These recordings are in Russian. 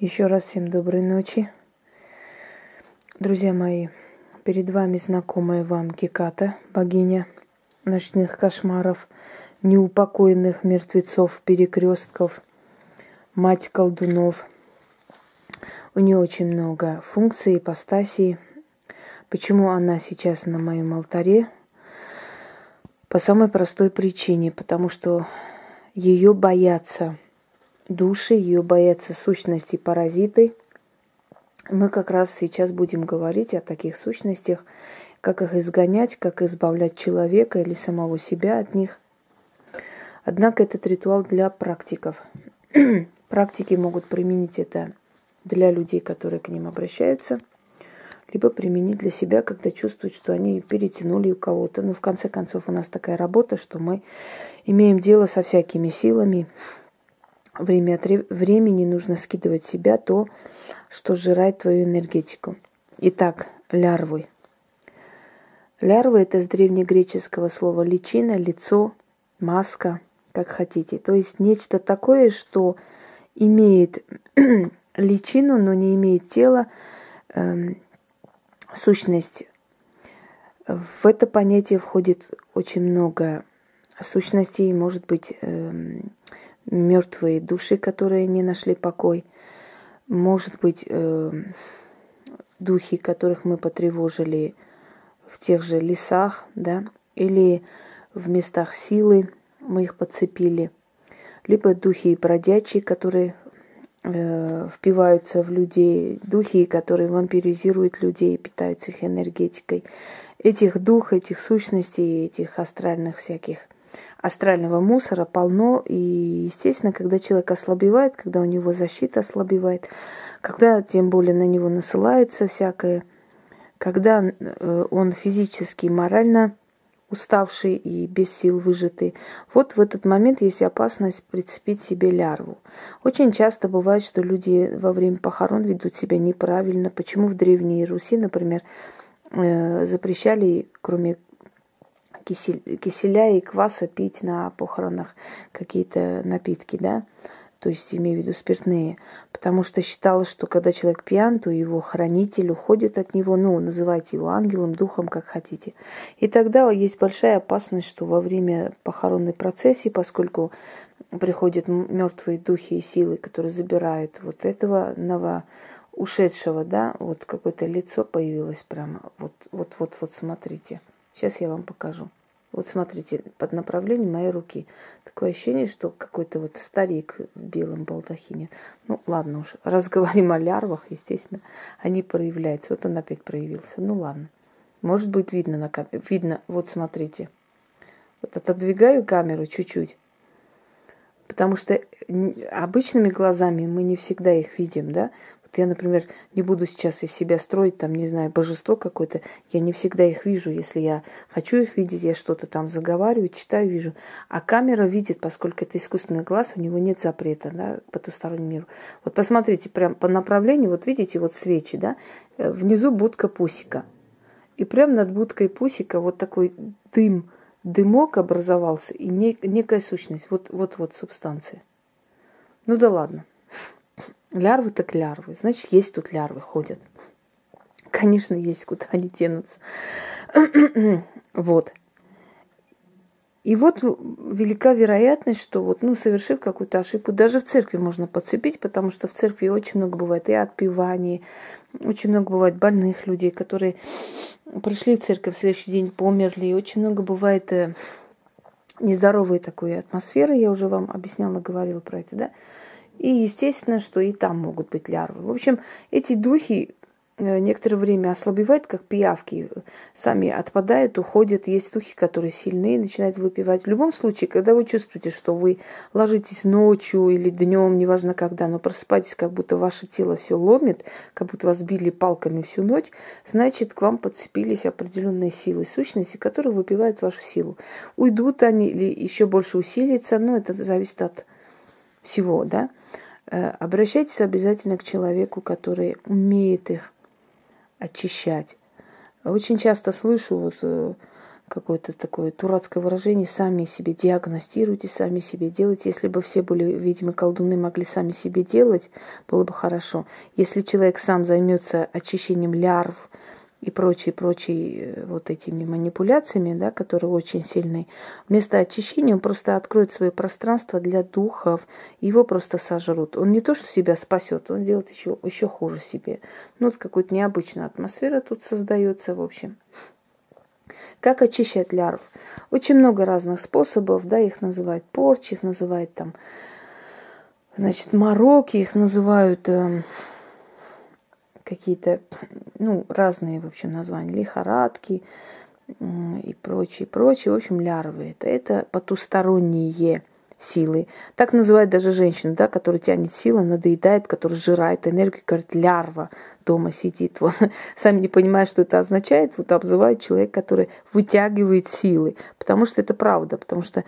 Еще раз всем доброй ночи. Друзья мои, перед вами знакомая вам Геката, богиня ночных кошмаров, неупокоенных мертвецов, перекрестков, мать колдунов. У нее очень много функций, ипостасий. Почему она сейчас на моем алтаре? По самой простой причине, потому что ее боятся – души, ее боятся сущности паразиты. Мы как раз сейчас будем говорить о таких сущностях, как их изгонять, как избавлять человека или самого себя от них. Однако этот ритуал для практиков. Практики могут применить это для людей, которые к ним обращаются, либо применить для себя, когда чувствуют, что они перетянули у кого-то. Но в конце концов у нас такая работа, что мы имеем дело со всякими силами, время от времени нужно скидывать себя то, что сжирает твою энергетику. Итак, лярвы. Лярвы – это с древнегреческого слова личина, лицо, маска, как хотите. То есть нечто такое, что имеет личину, но не имеет тела, э, сущность. В это понятие входит очень много сущностей, может быть, э, мертвые души, которые не нашли покой. Может быть, э, духи, которых мы потревожили в тех же лесах, да, или в местах силы мы их подцепили, либо духи бродячие, которые э, впиваются в людей, духи, которые вампиризируют людей, питаются их энергетикой. Этих дух, этих сущностей, этих астральных всяких – астрального мусора полно. И, естественно, когда человек ослабевает, когда у него защита ослабевает, когда тем более на него насылается всякое, когда э, он физически и морально уставший и без сил выжатый. Вот в этот момент есть опасность прицепить себе лярву. Очень часто бывает, что люди во время похорон ведут себя неправильно. Почему в Древней Руси, например, э, запрещали, кроме киселя и кваса пить на похоронах какие-то напитки, да, то есть имею в виду спиртные, потому что считалось, что когда человек пьян, то его хранитель уходит от него, ну, называйте его ангелом, духом, как хотите. И тогда есть большая опасность, что во время похоронной процессии, поскольку приходят мертвые духи и силы, которые забирают вот этого ново ушедшего, да, вот какое-то лицо появилось прямо, вот, вот, вот, вот, смотрите. Сейчас я вам покажу. Вот смотрите, под направлением моей руки. Такое ощущение, что какой-то вот старик в белом балдахине. Ну, ладно уж, раз о лярвах, естественно, они проявляются. Вот он опять проявился. Ну, ладно. Может быть, видно на камере. Видно, вот смотрите. Вот отодвигаю камеру чуть-чуть. Потому что обычными глазами мы не всегда их видим, да? Я, например, не буду сейчас из себя строить, там, не знаю, божество какое-то. Я не всегда их вижу. Если я хочу их видеть, я что-то там заговариваю, читаю, вижу. А камера видит, поскольку это искусственный глаз, у него нет запрета, да, к потустороннему миру. Вот посмотрите, прям по направлению, вот видите, вот свечи, да, э, внизу будка пусика. И прямо над будкой пусика вот такой дым, дымок образовался и некая сущность. Вот, вот, вот субстанция. Ну да ладно. Лярвы так лярвы. Значит, есть тут лярвы, ходят. Конечно, есть, куда они денутся. вот. И вот велика вероятность, что вот, ну, совершив какую-то ошибку, даже в церкви можно подцепить, потому что в церкви очень много бывает и отпеваний, очень много бывает больных людей, которые пришли в церковь, в следующий день померли, и очень много бывает э, нездоровой такой атмосферы, я уже вам объясняла, говорила про это, да, и естественно, что и там могут быть лярвы. В общем, эти духи э, некоторое время ослабевают, как пиявки, сами отпадают, уходят. Есть духи, которые сильные, начинают выпивать. В любом случае, когда вы чувствуете, что вы ложитесь ночью или днем, неважно когда, но просыпаетесь, как будто ваше тело все ломит, как будто вас били палками всю ночь, значит, к вам подцепились определенные силы, сущности, которые выпивают вашу силу. Уйдут они или еще больше усилится, но это зависит от всего, да. Э, обращайтесь обязательно к человеку, который умеет их очищать. Очень часто слышу, вот, э, какое-то такое дурацкое выражение, сами себе диагностируйте, сами себе делайте. Если бы все были ведьмы, колдуны, могли сами себе делать, было бы хорошо. Если человек сам займется очищением лярв, и прочие, прочие э, вот этими манипуляциями, да, которые очень сильные, вместо очищения он просто откроет свое пространство для духов, его просто сожрут. Он не то, что себя спасет, он сделает еще, еще хуже себе. Ну, вот какая-то необычная атмосфера тут создается, в общем. Как очищать лярв? Очень много разных способов, да, их называют порчи, их называют там, значит, мороки, их называют... Э, какие-то, ну, разные, в общем, названия, лихорадки и прочее, прочее. В общем, лярвы. Это, это потусторонние силы. Так называют даже женщину, да, которая тянет силы, надоедает, которая сжирает энергию, говорит, лярва дома сидит. Вот. Сами не понимают, что это означает. Вот обзывают человека, который вытягивает силы. Потому что это правда. Потому что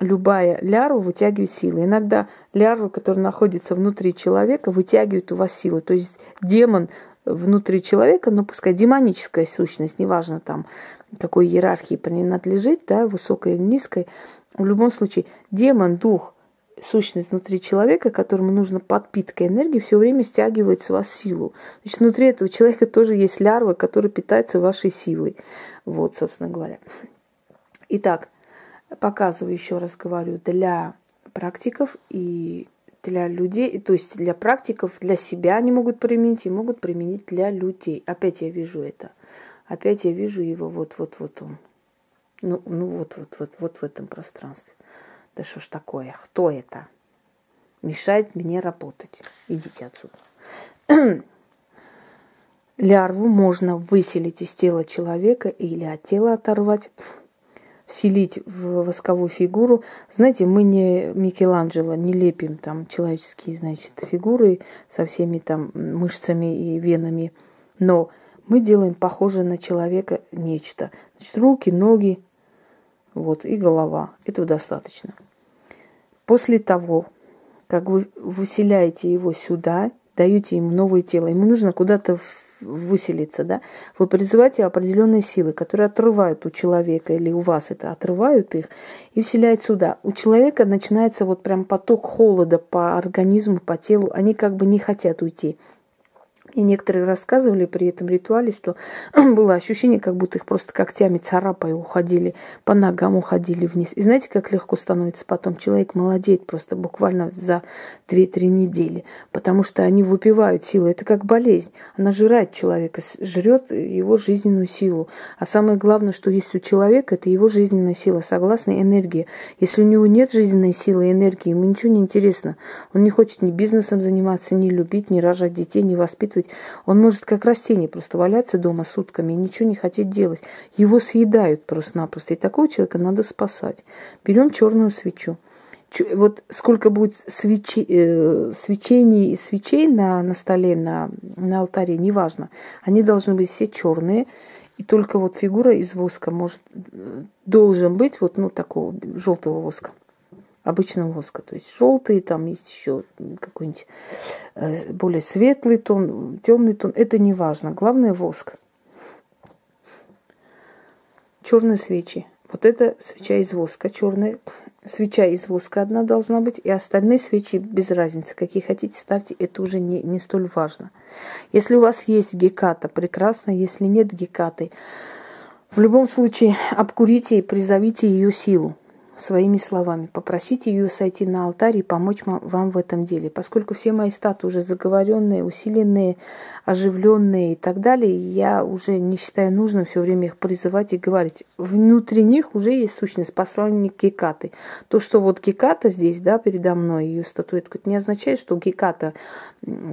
любая лярва вытягивает силы. Иногда лярва, которая находится внутри человека, вытягивает у вас силы. То есть демон внутри человека, ну пускай демоническая сущность, неважно там какой иерархии принадлежит, да, высокой или низкой, в любом случае демон, дух, сущность внутри человека, которому нужна подпитка энергии, все время стягивает с вас силу. Значит, внутри этого человека тоже есть лярва, которая питается вашей силой. Вот, собственно говоря. Итак, показываю, еще раз говорю, для практиков и для людей, то есть для практиков, для себя они могут применить и могут применить для людей. Опять я вижу это. Опять я вижу его вот-вот-вот он. Ну, ну вот-вот-вот вот в этом пространстве. Да что ж такое? Кто это? Мешает мне работать. Идите отсюда. Лярву можно выселить из тела человека или от тела оторвать вселить в восковую фигуру. Знаете, мы не Микеланджело, не лепим там человеческие, значит, фигуры со всеми там мышцами и венами, но мы делаем похоже на человека нечто. Значит, руки, ноги, вот, и голова. Этого достаточно. После того, как вы выселяете его сюда, даете ему новое тело, ему нужно куда-то выселиться, да, вы призываете определенные силы, которые отрывают у человека или у вас это отрывают их и вселяют сюда. У человека начинается вот прям поток холода по организму, по телу, они как бы не хотят уйти. И некоторые рассказывали при этом ритуале, что было ощущение, как будто их просто когтями царапая уходили, по ногам уходили вниз. И знаете, как легко становится потом? Человек молодеет просто буквально за 2-3 недели, потому что они выпивают силы. Это как болезнь. Она жирает человека, жрет его жизненную силу. А самое главное, что есть у человека, это его жизненная сила, согласно энергии. Если у него нет жизненной силы и энергии, ему ничего не интересно. Он не хочет ни бизнесом заниматься, ни любить, ни рожать детей, ни воспитывать чувствовать. Он может как растение просто валяться дома сутками и ничего не хотеть делать. Его съедают просто-напросто. И такого человека надо спасать. Берем черную свечу. Вот сколько будет свечи, э, свечений и свечей на, на столе, на, на алтаре, неважно. Они должны быть все черные. И только вот фигура из воска может, э, должен быть вот ну, такого желтого воска обычного воска. То есть желтый, там есть еще какой-нибудь э, более светлый тон, темный тон. Это не важно. Главное воск. Черные свечи. Вот это свеча из воска, черная. Свеча из воска одна должна быть, и остальные свечи без разницы. Какие хотите, ставьте, это уже не, не столь важно. Если у вас есть геката, прекрасно. Если нет гекаты, в любом случае обкурите и призовите ее силу своими словами. Попросите ее сойти на алтарь и помочь вам в этом деле. Поскольку все мои статы уже заговоренные, усиленные, оживленные и так далее, я уже не считаю нужным все время их призывать и говорить. Внутри них уже есть сущность, посланник Гекаты. То, что вот Геката здесь, да, передо мной, ее статуэтка, это не означает, что Геката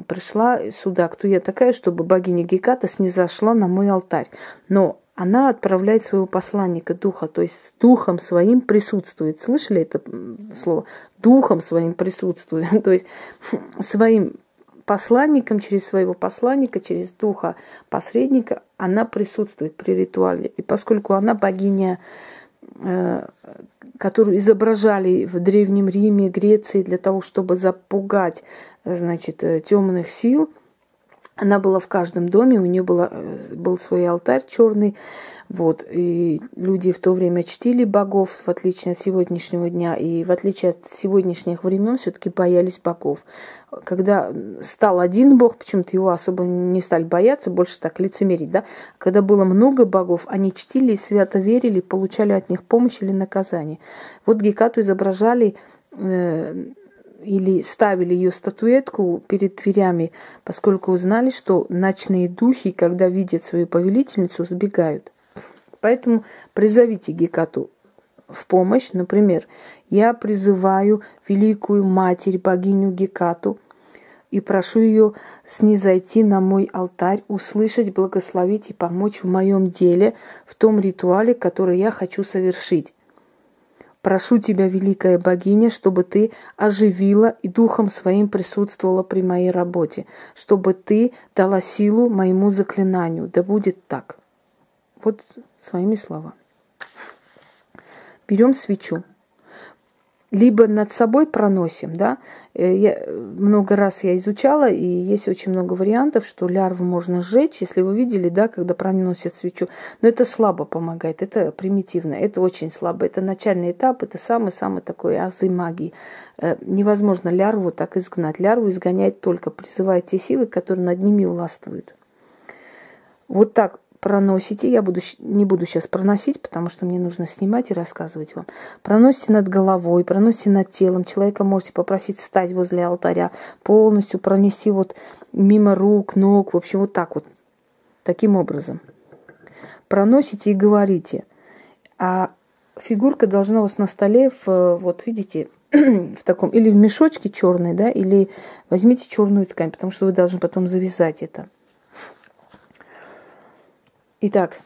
пришла сюда, кто я такая, чтобы богиня Геката снизошла на мой алтарь. Но она отправляет своего посланника духа, то есть с духом своим присутствует. Слышали это слово? Духом своим присутствует, то есть своим посланником, через своего посланника, через духа посредника, она присутствует при ритуале. И поскольку она богиня, э, которую изображали в Древнем Риме, Греции для того, чтобы запугать, значит, э, темных сил, Она была в каждом доме, у нее была, э, был свой алтарь черный, вот, и люди в то время чтили богов, в отличие от сегодняшнего дня, и в отличие от сегодняшних времен все-таки боялись богов. Когда стал один бог, почему-то его особо не стали бояться, больше так лицемерить, да? Когда было много богов, они чтили, свято верили, получали от них помощь или наказание. Вот Гекату изображали э, или ставили ее статуэтку перед дверями, поскольку узнали, что ночные духи, когда видят свою повелительницу, сбегают. Поэтому призовите Гекату в помощь. Например, я призываю великую матерь, богиню Гекату, и прошу ее снизойти на мой алтарь, услышать, благословить и помочь в моем деле, в том ритуале, который я хочу совершить. Прошу тебя, великая богиня, чтобы ты оживила и духом своим присутствовала при моей работе, чтобы ты дала силу моему заклинанию. Да будет так. Вот своими словами. Берем свечу либо над собой проносим, да. Э, я, много раз я изучала, и есть очень много вариантов, что лярву можно сжечь, если вы видели, да, когда проносят свечу. Но это слабо помогает, это примитивно, это очень слабо. Это начальный этап, это самый-самый такой азы магии. Э, невозможно лярву так изгнать. Лярву изгоняет только призывая те силы, которые над ними властвуют. Вот так проносите, я буду, не буду сейчас проносить, потому что мне нужно снимать и рассказывать вам. Проносите над головой, проносите над телом. Человека можете попросить встать возле алтаря, полностью пронести вот мимо рук, ног, в общем, вот так вот, таким образом. Проносите и говорите. А фигурка должна у вас на столе, в, вот видите, в таком, или в мешочке черный, да, или возьмите черную ткань, потому что вы должны потом завязать это. Итак,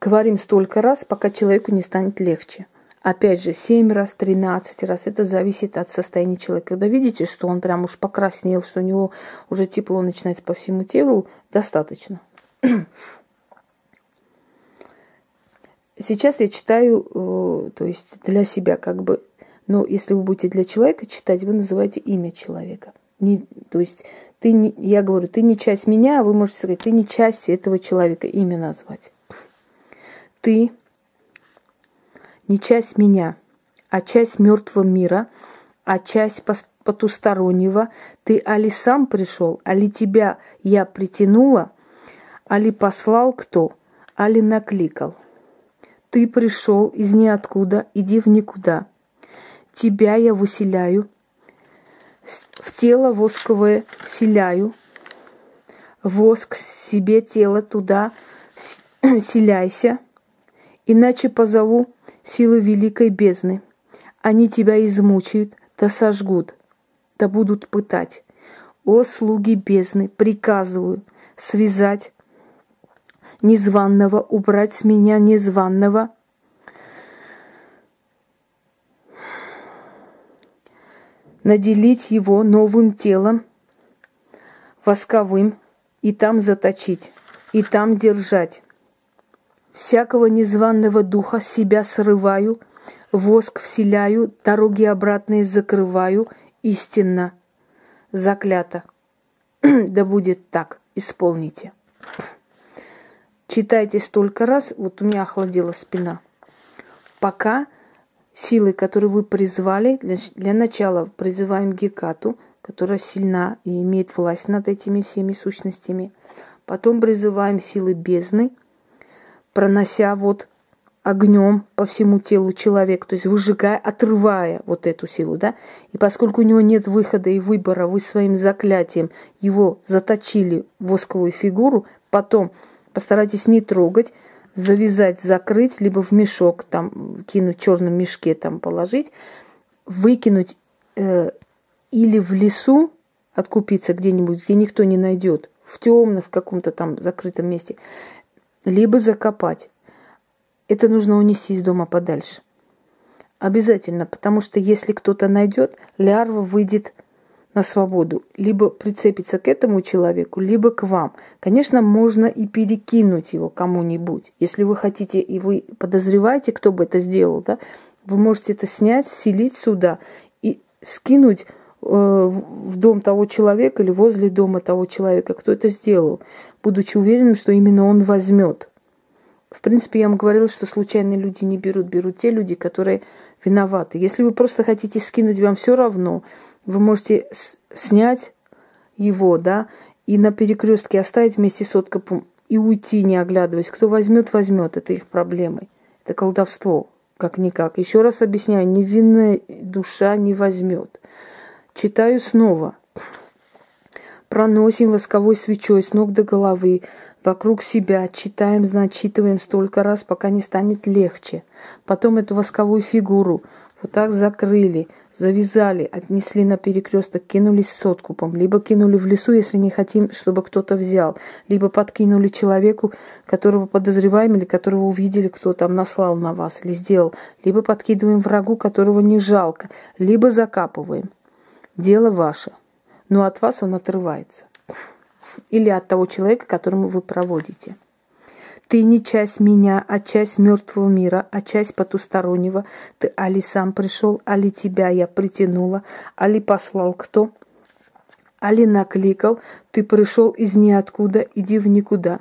говорим столько раз, пока человеку не станет легче. Опять же, 7 раз, 13 раз. Это зависит от состояния человека. Когда видите, что он прям уж покраснел, что у него уже тепло начинается по всему телу, достаточно. Сейчас я читаю, э, то есть для себя как бы, но если вы будете для человека читать, вы называете имя человека. Не, то есть ты не, я говорю, ты не часть меня, а вы можете сказать, ты не часть этого человека, имя назвать. Ты не часть меня, а часть мертвого мира, а часть потустороннего. Ты али сам пришел, али тебя я притянула, али послал кто, али накликал. Ты пришел из ниоткуда, иди в никуда. Тебя я выселяю, в тело восковое вселяю, воск себе тело туда селяйся, иначе позову силы великой бездны. Они тебя измучают, да сожгут, да будут пытать. О, слуги бездны, приказываю связать незваного, убрать с меня незваного, наделить его новым телом, восковым, и там заточить, и там держать. Всякого незваного духа себя срываю, воск вселяю, дороги обратные закрываю, истинно, заклято. да будет так, исполните. Читайте столько раз, вот у меня охладела спина, пока силы, которые вы призвали, для, начала призываем Гекату, которая сильна и имеет власть над этими всеми сущностями. Потом призываем силы бездны, пронося вот огнем по всему телу человека, то есть выжигая, отрывая вот эту силу, да. И поскольку у него нет выхода и выбора, вы своим заклятием его заточили в восковую фигуру, потом постарайтесь не трогать, завязать, закрыть, либо в мешок там кинуть в черном мешке там положить, выкинуть э, или в лесу откупиться где-нибудь, где никто не найдет, в темном, в каком-то там закрытом месте, либо закопать. Это нужно унести из дома подальше. Обязательно, потому что если кто-то найдет, лярва выйдет на свободу, либо прицепиться к этому человеку, либо к вам. Конечно, можно и перекинуть его кому-нибудь. Если вы хотите и вы подозреваете, кто бы это сделал, да, вы можете это снять, вселить сюда и скинуть в дом того человека или возле дома того человека, кто это сделал, будучи уверенным, что именно он возьмет. В принципе, я вам говорила, что случайные люди не берут, берут те люди, которые виноваты. Если вы просто хотите скинуть, вам все равно, вы можете снять его, да, и на перекрестке оставить вместе с откопом и уйти, не оглядываясь. Кто возьмет, возьмет. Это их проблемой. Это колдовство, как-никак. Еще раз объясняю, невинная душа не возьмет. Читаю снова. Проносим восковой свечой с ног до головы, вокруг себя, читаем, зачитываем столько раз, пока не станет легче. Потом эту восковую фигуру вот так закрыли, завязали, отнесли на перекресток, кинулись с откупом, либо кинули в лесу, если не хотим, чтобы кто-то взял, либо подкинули человеку, которого подозреваем или которого увидели, кто там наслал на вас или сделал, либо подкидываем врагу, которого не жалко, либо закапываем. Дело ваше, но от вас он отрывается. Или от того человека, которому вы проводите. Ты не часть меня, а часть мертвого мира, а часть потустороннего. Ты али сам пришел, али тебя я притянула, али послал кто? Али накликал, ты пришел из ниоткуда, иди в никуда.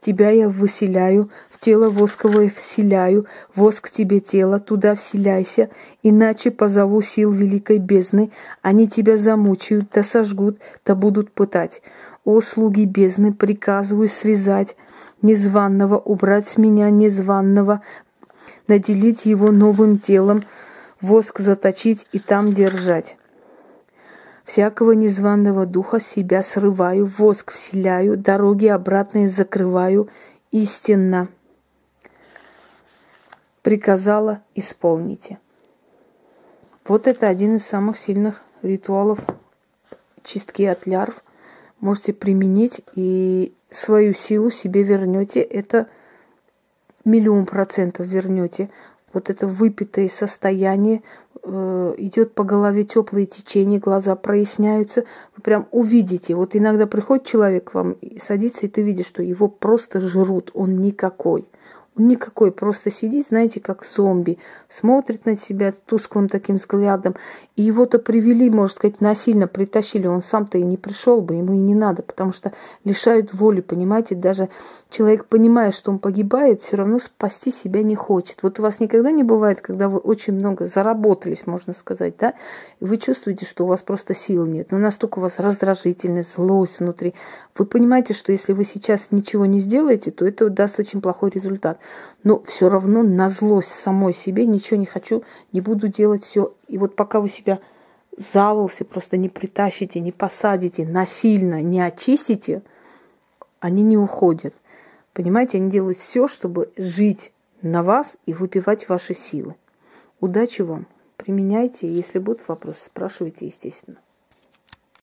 Тебя я выселяю, в тело восковое вселяю, воск тебе тело, туда вселяйся, иначе позову сил великой бездны, они тебя замучают, да сожгут, да будут пытать. О, слуги бездны, приказываю связать, незваного, убрать с меня незваного, наделить его новым телом, воск заточить и там держать. Всякого незваного духа себя срываю, воск вселяю, дороги обратные закрываю, истинно. Приказала, исполните. Вот это один из самых сильных ритуалов чистки от лярв. Можете применить и свою силу себе вернете, это миллион процентов вернете. Вот это выпитое состояние, э, идет по голове теплые течения, глаза проясняются, вы прям увидите. Вот иногда приходит человек к вам садится, и ты видишь, что его просто жрут, он никакой. Никакой, просто сидит, знаете, как зомби, смотрит на себя тусклым таким взглядом. И его-то привели, можно сказать, насильно притащили. Он сам-то и не пришел бы, ему и не надо, потому что лишают воли, понимаете, даже человек, понимая, что он погибает, все равно спасти себя не хочет. Вот у вас никогда не бывает, когда вы очень много заработались, можно сказать, да, и вы чувствуете, что у вас просто сил нет, но настолько у вас раздражительность, злость внутри. Вы понимаете, что если вы сейчас ничего не сделаете, то это даст очень плохой результат но все равно на злость самой себе ничего не хочу, не буду делать все. И вот пока вы себя за волосы просто не притащите, не посадите, насильно не очистите, они не уходят. Понимаете, они делают все, чтобы жить на вас и выпивать ваши силы. Удачи вам. Применяйте. Если будут вопросы, спрашивайте, естественно.